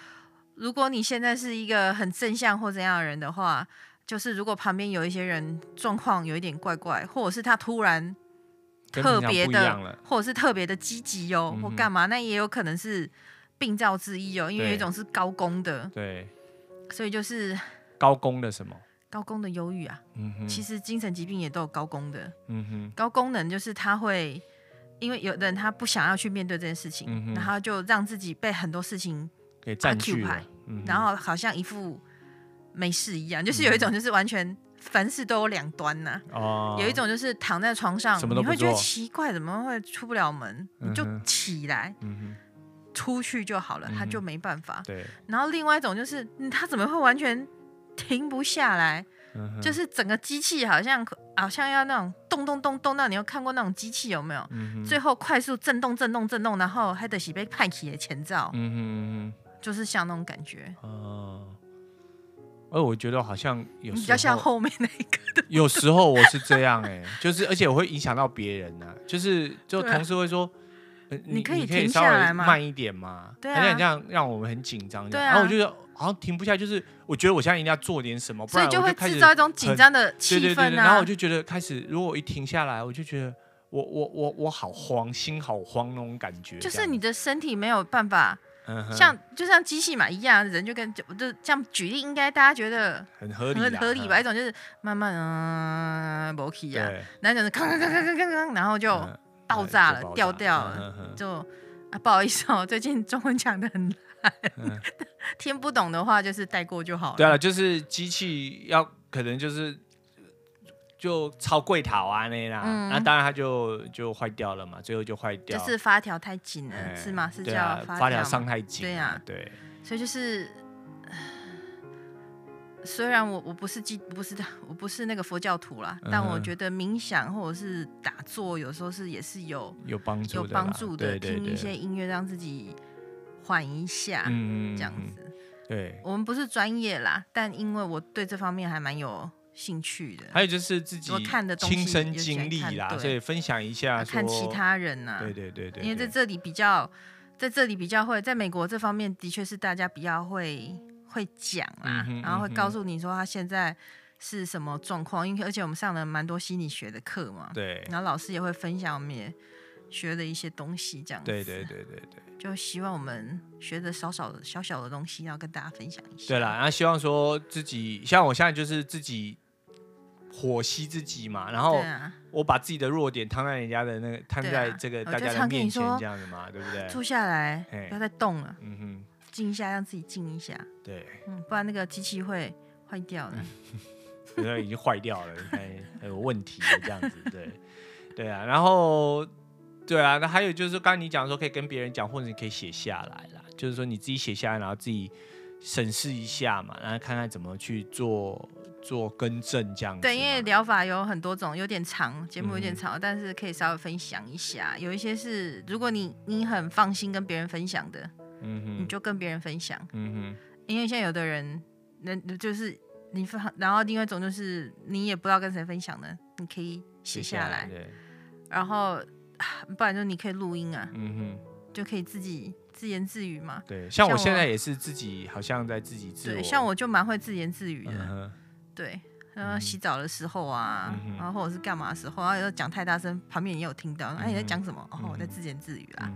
如果你现在是一个很正向或怎样的人的话，就是如果旁边有一些人状况有一点怪怪，或者是他突然特别的，或者是特别的积极哦，或干嘛，那也有可能是。病灶之一哦，因为有一种是高功的，对，所以就是高功的什么？高功的忧郁啊，嗯哼，其实精神疾病也都有高功的，嗯哼，高功能就是他会，因为有的人他不想要去面对这件事情，嗯，然后就让自己被很多事情给占据，嗯，然后好像一副没事一样，就是有一种就是完全凡事都有两端呐，哦，有一种就是躺在床上，你会觉得奇怪，怎么会出不了门？你就起来，嗯哼。出去就好了，他就没办法。对。然后另外一种就是，他怎么会完全停不下来？就是整个机器好像好像要那种动动动动到，你有看过那种机器有没有？最后快速震动震动震动，然后还得是被派起的前兆。嗯，就是像那种感觉。哦。而我觉得好像有时候比较像后面那一个。有时候我是这样哎，就是而且我会影响到别人呢，就是就同事会说。你可以停下来吗？慢一点嘛，对啊，这样让我们很紧张。然后我就觉得好像停不下，就是我觉得我现在一定要做点什么，不然我就会制造一种紧张的气氛。然后我就觉得开始，如果我一停下来，我就觉得我我我我好慌，心好慌那种感觉。就是你的身体没有办法，像就像机器嘛一样，人就跟就就这样举例，应该大家觉得很合理，很合理吧？一种就是慢慢啊，然后就是吭吭吭吭吭吭，然后就。爆炸了，掉掉了，嗯、就啊，不好意思哦，最近中文讲的很烂，嗯、听不懂的话就是带过就好了。对了，就是机器要可能就是就超贵塔啊那啦，嗯、那当然它就就坏掉了嘛，最后就坏掉，就是发条太紧了，嗯、是吗？是叫发条伤太紧，对呀、啊，对，所以就是。虽然我我不是基不是的，我不是那个佛教徒啦，但我觉得冥想或者是打坐，有时候是也是有有帮助有帮助的。听一些音乐，让自己缓一下，嗯，这样子。对，我们不是专业啦，但因为我对这方面还蛮有兴趣的。还有就是自己看的亲身经历啦，所以分享一下，看其他人呐。对对对对，因为在这里比较，在这里比较会，在美国这方面的确是大家比较会。会讲啊，然后会告诉你说他现在是什么状况，因为而且我们上了蛮多心理学的课嘛，对，然后老师也会分享我们也学的一些东西，这样子，对对对对对，就希望我们学的少少的小小的东西，然后跟大家分享一下。对啦，然后希望说自己像我现在就是自己剖析自己嘛，然后我把自己的弱点摊在人家的那个摊在这个大家的面前这样子嘛，对不对？坐下来，不要再动了。嗯哼。静一下，让自己静一下。对，嗯，不然那个机器会坏掉的。现在已经坏掉了，还有问题这样子。对，对啊。然后，对啊。那还有就是，刚刚你讲说可以跟别人讲，或者你可以写下来啦。就是说你自己写下来，然后自己审视一下嘛，然后看看怎么去做做更正这样子。对，因为疗法有很多种，有点长，节目有点长，嗯、但是可以稍微分享一下。有一些是，如果你你很放心跟别人分享的。嗯哼，你就跟别人分享。嗯哼，因为现在有的人，那就是你分，然后另外一种就是你也不知道跟谁分享呢，你可以写下来。对。然后，不然就你可以录音啊。嗯哼。就可以自己自言自语嘛。对，像我现在也是自己，好像在自己自我。对，像我就蛮会自言自语的。对，然后洗澡的时候啊，然后或者是干嘛的时候，然后有时候讲太大声，旁边也有听到。哎，你在讲什么？哦，我在自言自语啦。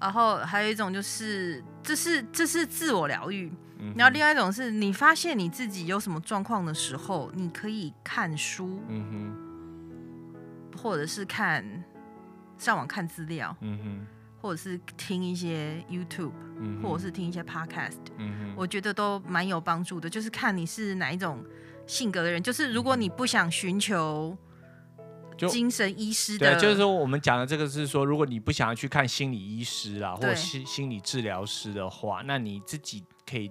然后还有一种就是，这是这是自我疗愈。嗯、然后另外一种是你发现你自己有什么状况的时候，你可以看书，嗯、哼或者是看上网看资料，嗯、哼或者是听一些 YouTube，、嗯、或者是听一些 Podcast，、嗯、哼我觉得都蛮有帮助的。就是看你是哪一种性格的人，就是如果你不想寻求。就精神医师的，对，就是说我们讲的这个是说，如果你不想要去看心理医师啦，或心心理治疗师的话，那你自己可以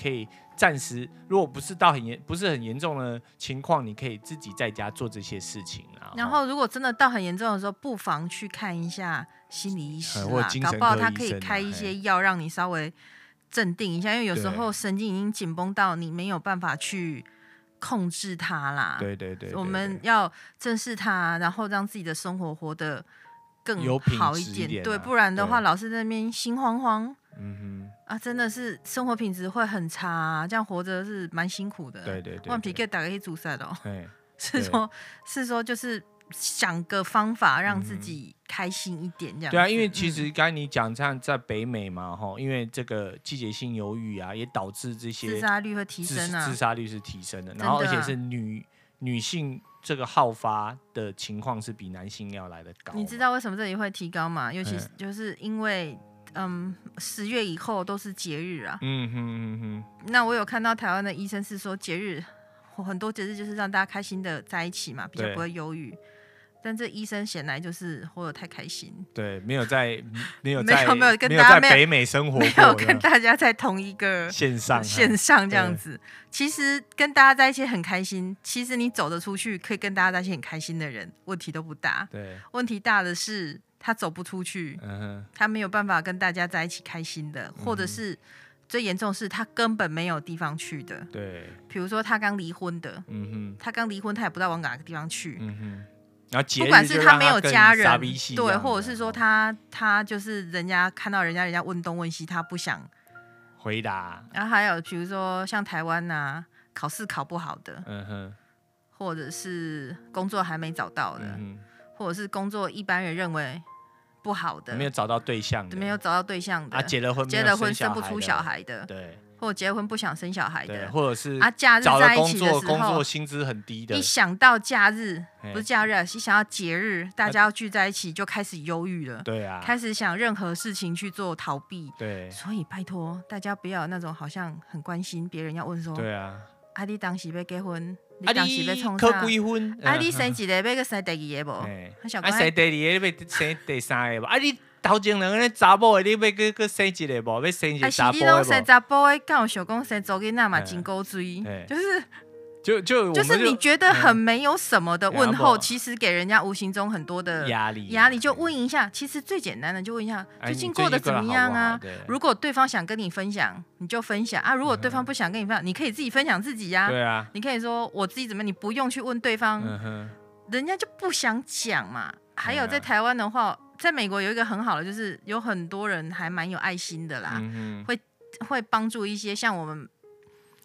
可以暂时，如果不是到很严不是很严重的情况，你可以自己在家做这些事情啊。然后，如果真的到很严重的时候，不妨去看一下心理医师啦，搞不好他可以开一些药让你稍微镇定一下，因为有时候神经已经紧绷到你没有办法去控制它啦。对对对，对，我们要正视它，然后让自己的生活活得更好一点。一点啊、对，不然的话，老是在那边心慌慌。嗯哼。啊，真的是生活品质会很差，啊，这样活着是蛮辛苦的。对对对，万皮给打个一组赛的哦。是说，是说，就是想个方法让自己开心一点，这样、嗯。对啊，因为其实刚才你讲这样在北美嘛，哈，因为这个季节性忧郁啊，也导致这些自杀率会提升啊，自杀率是提升的，然后而且是女女性这个好发的情况是比男性要来的高。你知道为什么这里会提高吗？尤其是就是因为。嗯，十月以后都是节日啊。嗯哼嗯哼。那我有看到台湾的医生是说，节日很多节日就是让大家开心的在一起嘛，比较不会忧郁。但这医生显然就是活得太开心。对，没有在没有在没有没有跟大家在北美生活，没有跟大家在同一个 线上线上这样子。其实跟大家在一起很开心。其实你走得出去，可以跟大家在一起很开心的人，问题都不大。对，问题大的是。他走不出去，嗯，他没有办法跟大家在一起开心的，嗯、或者是最严重是他根本没有地方去的。对，比如说他刚离婚的，嗯哼，他刚离婚，他也不知道往哪个地方去。嗯哼，然后不管是他没有家人，对，或者是说他他就是人家看到人家人家问东问西，他不想回答。然后还有比如说像台湾呐、啊，考试考不好的，嗯哼，或者是工作还没找到的，嗯、或者是工作一般人认为。不好的，没有找到对象的，没有找到对象的，啊，结了婚，结了婚生不出小孩的，对，或者结婚不想生小孩的，或者是啊，假日在一起的时候，工作薪资很低的，一想到假日不是假日，一想到节日，大家要聚在一起，就开始忧郁了，对啊，开始想任何事情去做逃避，对，所以拜托大家不要那种好像很关心别人，要问说，对啊，啊，你当时要结婚？啊，你可几婚？啊，你生一个生第二个不？啊，生第二个要生第三个不？啊，你。头前两个人查甫的，你要去去生一个无？要生一个查甫的无？生查甫的？刚好想讲生查囡仔嘛，真古锥，就是就就就就是你觉得很没有什么的问候，其实给人家无形中很多的压力压力。就问一下，其实最简单的就问一下，最近过得怎么样啊？如果对方想跟你分享，你就分享啊；如果对方不想跟你分享，你可以自己分享自己呀。对啊，你可以说我自己怎么，你不用去问对方，人家就不想讲嘛。还有在台湾的话。在美国有一个很好的，就是有很多人还蛮有爱心的啦，嗯、会会帮助一些像我们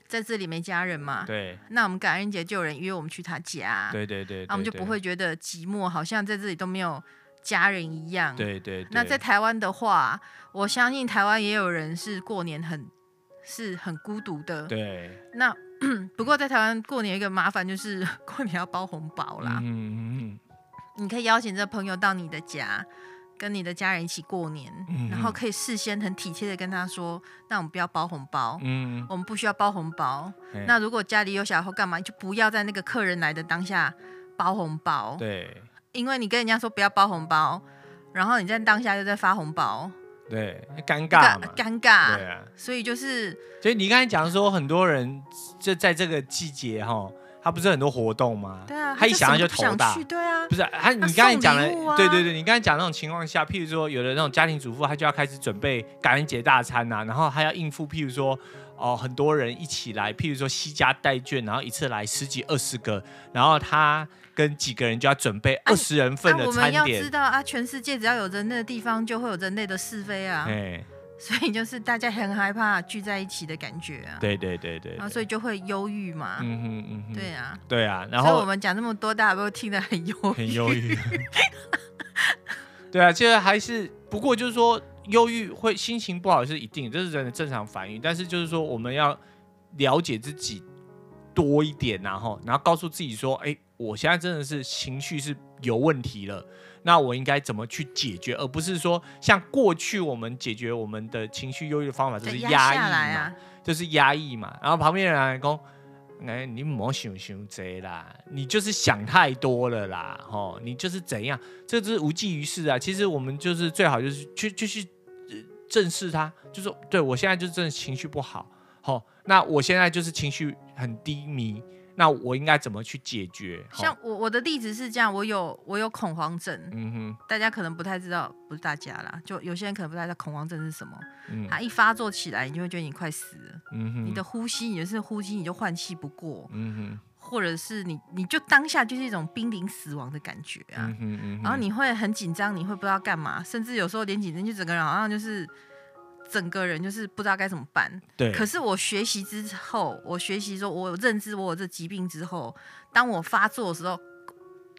在这里没家人嘛，对，那我们感恩节就有人约我们去他家，对对对，那我们就不会觉得寂寞，好像在这里都没有家人一样，对对，对。那在台湾的话，我相信台湾也有人是过年很是很孤独的，对。那 不过在台湾过年一个麻烦就是 过年要包红包啦，嗯嗯。你可以邀请这朋友到你的家，跟你的家人一起过年，嗯、然后可以事先很体贴的跟他说，那我们不要包红包，嗯，我们不需要包红包。那如果家里有小孩或干嘛，就不要在那个客人来的当下包红包，对，因为你跟人家说不要包红包，然后你在当下又在发红包，对，尴尬嘛，尴尬，对啊，所以就是，所以你刚才讲说很多人就在这个季节哈。他不是很多活动吗？对啊，他一想到就头大。对啊，不是他，你刚才讲的，对对对，你刚才讲那种情况下，譬如说有的那种家庭主妇，他就要开始准备感恩节大餐呐、啊，然后还要应付譬如说哦很多人一起来，譬如说西家带眷，然后一次来十几二十个，然后他跟几个人就要准备二十人份的餐点。啊啊、我们要知道啊，全世界只要有人类的地方，就会有人类的是非啊。所以就是大家很害怕聚在一起的感觉啊，对对对对，然后所以就会忧郁嘛，嗯哼嗯哼，对啊，对啊，然后我们讲这么多，大家都听得很忧郁，很忧郁，对啊，其实还是不过就是说忧郁会心情不好是一定，这是人的正常反应，但是就是说我们要了解自己多一点，然后然后告诉自己说，哎，我现在真的是情绪是有问题了。那我应该怎么去解决，而不是说像过去我们解决我们的情绪忧郁的方法就是压抑嘛，啊、就是压抑嘛。然后旁边人来讲，哎，你莫想想这啦，你就是想太多了啦，吼，你就是怎样，这就是无济于事啊。其实我们就是最好就是去就去正视它，就说对我现在就真的情绪不好，吼，那我现在就是情绪很低迷。那我应该怎么去解决？像我我的例子是这样，我有我有恐慌症，嗯哼，大家可能不太知道，不是大家啦，就有些人可能不太知道恐慌症是什么。嗯，它一发作起来，你就会觉得你快死了，嗯哼，你的呼吸，你就是呼吸，你就换气不过，嗯哼，或者是你你就当下就是一种濒临死亡的感觉啊，嗯哼，嗯哼，然后你会很紧张，你会不知道干嘛，甚至有时候连紧张，就整个人好像就是。整个人就是不知道该怎么办。对。可是我学习之后，我学习说，我有认知我有这疾病之后，当我发作的时候，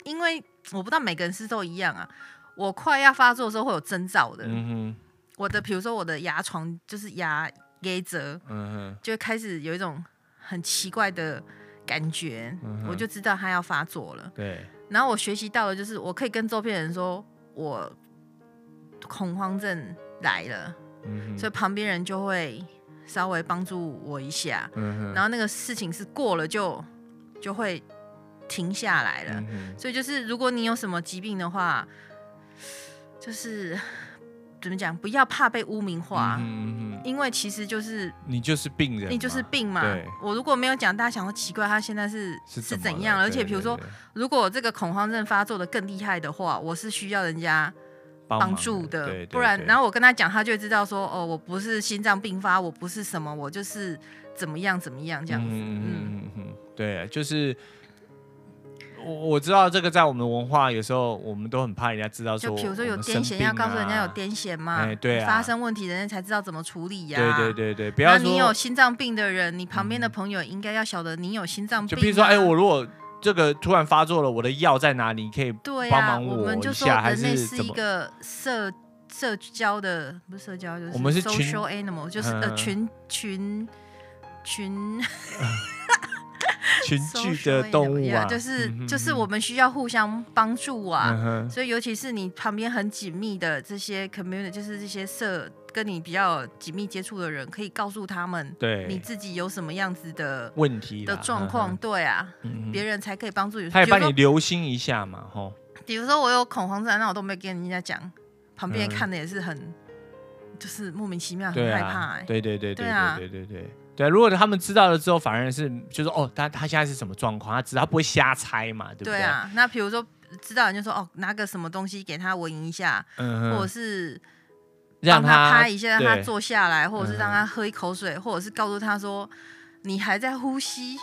因为我不知道每个人是都一样啊。我快要发作的时候会有征兆的。嗯哼。我的比如说我的牙床就是牙给折，嗯哼，就会开始有一种很奇怪的感觉，嗯，我就知道他要发作了。对。然后我学习到了就是我可以跟周边人说我恐慌症来了。嗯、所以旁边人就会稍微帮助我一下，嗯、然后那个事情是过了就就会停下来了。嗯、所以就是如果你有什么疾病的话，就是怎么讲，不要怕被污名化，嗯、因为其实就是你就是病人，你就是病嘛。我如果没有讲，大家想说奇怪，他现在是是怎样？而且比如说，如果这个恐慌症发作的更厉害的话，我是需要人家。帮助的，对对对，不然，然后我跟他讲，他就会知道说，哦，我不是心脏病发，我不是什么，我就是怎么样怎么样这样子。嗯嗯嗯，对，就是我我知道这个在我们的文化，有时候我们都很怕人家知道说，就比如说有癫痫，要告诉人家有癫痫嘛，哎，对啊，发生问题人家才知道怎么处理呀。对对对对，不要说你有心脏病的人，你旁边的朋友应该要晓得你有心脏病。就比如说，哎，我如果。这个突然发作了，我的药在哪里？你可以帮忙我一下，对啊，我们就说人类是一个社社交的，不是社交，就是我们是 social animal，就是呃群群群 群聚的动物啊，就是就是我们需要互相帮助啊，所以尤其是你旁边很紧密的这些 community，就是这些社。跟你比较紧密接触的人，可以告诉他们，对你自己有什么样子的问题的状况，对啊，别人才可以帮助你。他也帮你留心一下嘛，吼。比如说我有恐慌症，那我都没跟人家讲，旁边看的也是很，就是莫名其妙，很害怕。对对对对对对对对对。如果他们知道了之后，反而是就说哦，他他现在是什么状况，他知道他不会瞎猜嘛，对不对？对啊。那比如说知道人就说哦，拿个什么东西给他闻一下，或者是。让他拍一下，让他坐下来，或者是让他喝一口水，或者是告诉他说：“你还在呼吸，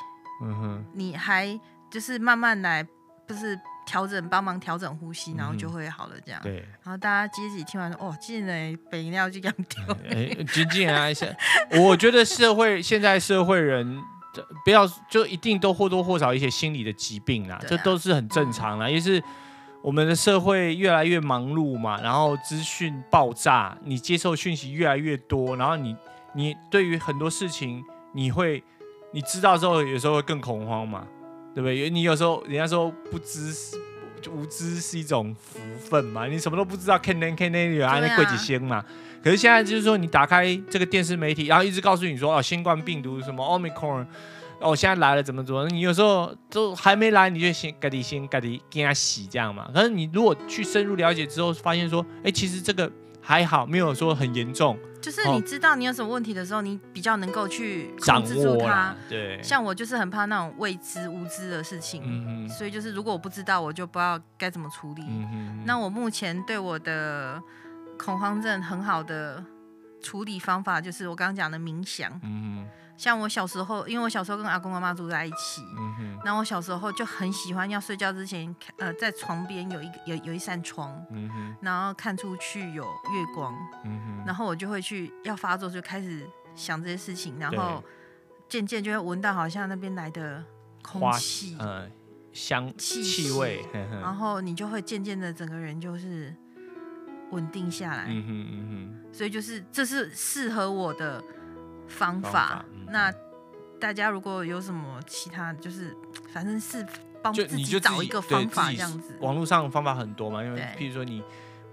嗯哼，你还就是慢慢来，不是调整，帮忙调整呼吸，然后就会好了。”这样，对。然后大家接着听完说：“哦，进来备饮料就这样丢。”哎，仅仅啊，一下，我觉得社会现在社会人不要就一定都或多或少一些心理的疾病啊，这都是很正常的，也是。我们的社会越来越忙碌嘛，然后资讯爆炸，你接受讯息越来越多，然后你你对于很多事情，你会你知道之后，有时候会更恐慌嘛，对不对？因为你有时候人家说不知就无知是一种福分嘛，你什么都不知道，看那看那有啊那贵几仙嘛。可是现在就是说，你打开这个电视媒体，然后一直告诉你说哦，新冠病毒什么 Omicron。哦，现在来了怎么做？你有时候都还没来，你就先赶紧先赶紧给他洗这样嘛。可是你如果去深入了解之后，发现说，哎，其实这个还好，没有说很严重。就是你知道你有什么问题的时候，你比较能够去控制住它。对，像我就是很怕那种未知无知的事情，嗯、哼所以就是如果我不知道，我就不知道该怎么处理。嗯、哼那我目前对我的恐慌症很好的处理方法，就是我刚刚讲的冥想。嗯像我小时候，因为我小时候跟阿公阿妈住在一起，嗯哼，然后我小时候就很喜欢要睡觉之前，呃，在床边有一个有有一扇窗，嗯哼，然后看出去有月光，嗯哼，然后我就会去要发作就开始想这些事情，然后渐渐就会闻到好像那边来的空气，呃，香气气味，然后你就会渐渐的整个人就是稳定下来，嗯哼嗯哼，所以就是这是适合我的。方法，方法嗯、那大家如果有什么其他，就是反正是帮自己找一个方法这样子。网络上方法很多嘛，因为譬如说你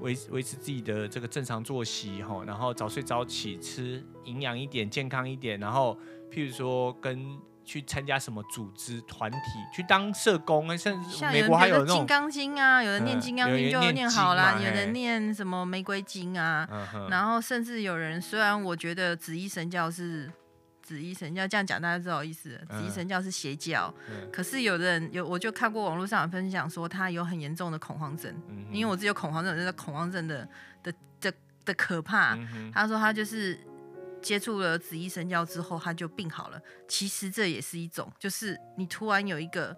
维维持自己的这个正常作息哈，然后早睡早起，吃营养一点、健康一点，然后譬如说跟去参加什么组织团体，去当社工啊，甚至美国还有那种金刚经啊，有人念金刚经就念好了，有人念什么玫瑰经啊，然后甚至有人虽然我觉得紫衣神教是紫衣神教，这样讲大家知道意思。紫衣神教是邪教，嗯、可是有的人有，我就看过网络上有分享说他有很严重的恐慌症，嗯、因为我自己有恐慌症，就是恐慌症的的的的可怕。嗯、哼他说他就是接触了紫衣神教之后，他就病好了。其实这也是一种，就是你突然有一个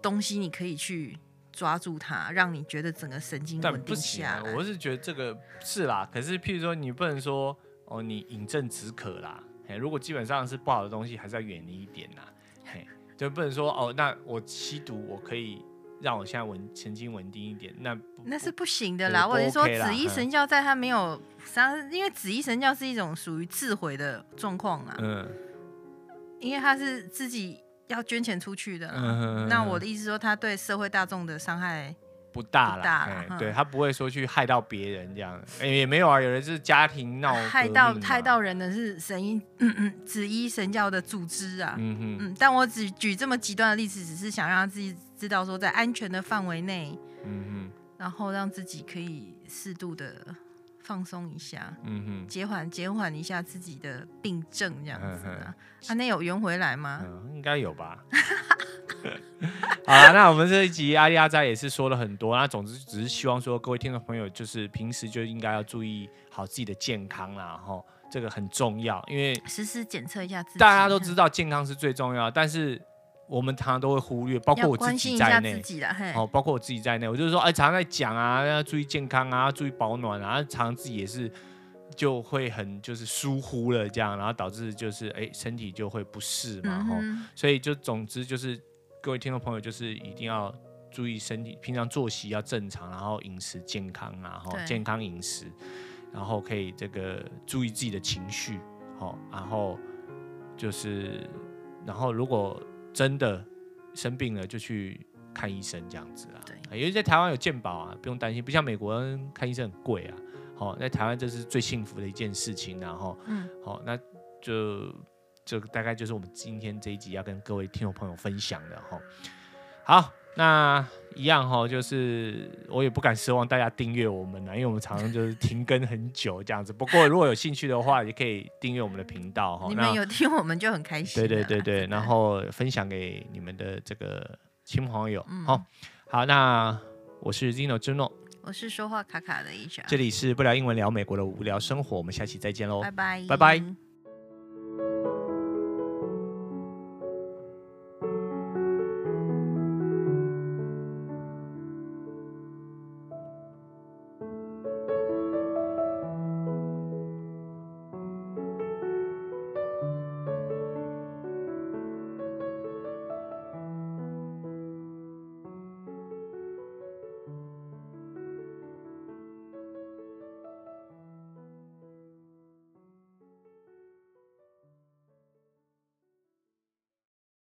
东西，你可以去抓住它，让你觉得整个神经稳定下来。我是觉得这个是啦，可是譬如说你不能说。哦，你饮鸩止渴啦，嘿，如果基本上是不好的东西，还是要远离一点呐，嘿，就不能说哦，那我吸毒，我可以让我现在稳神经稳定一点，那那是不行的啦。我是说，紫衣神教在他没有伤，因为紫衣神教是一种属于自毁的状况啊，嗯，因为他是自己要捐钱出去的，嗯，那我的意思说，他对社会大众的伤害。不大了，对他不会说去害到别人这样，哎、欸、也没有啊，有人是家庭闹害到害到人的是神医嗯嗯紫衣神教的组织啊，嗯哼。嗯，但我只举这么极端的例子，只是想让自己知道说在安全的范围内，嗯哼，然后让自己可以适度的放松一下，嗯哼，减缓减缓一下自己的病症这样子啊，他那有圆回来吗？嗯、应该有吧。好了，那我们这一集阿里阿扎也是说了很多，那总之只是希望说各位听众朋友，就是平时就应该要注意好自己的健康啦，哈，这个很重要，因为实时检测一下自己。大家都知道健康是最重要，但是我们常常都会忽略，包括我自己在内，哦，包括我自己在内，我就是说，哎，常常在讲啊，要注意健康啊，要注意保暖啊，常常自己也是就会很就是疏忽了这样，然后导致就是哎身体就会不适嘛，哈、所以就总之就是。各位听众朋友，就是一定要注意身体，平常作息要正常，然后饮食健康啊，然后健康饮食，然后可以这个注意自己的情绪，好，然后就是，然后如果真的生病了，就去看医生这样子啊。对，因为在台湾有健保啊，不用担心，不像美国人看医生很贵啊。好，在台湾这是最幸福的一件事情，然后，嗯，好，那就。这大概就是我们今天这一集要跟各位听众朋友分享的哈。好，那一样哈，就是我也不敢奢望大家订阅我们了，因为我们常常就是停更很久这样子。不过如果有兴趣的话，也可以订阅我们的频道哈。你们有听我们就很开心。对对对对，然后分享给你们的这个亲朋好友。好、嗯，好，那我是 Zino 之诺，我是说话卡卡的 Asia，这里是不聊英文聊美国的无聊生活，我们下期再见喽，拜拜，拜拜。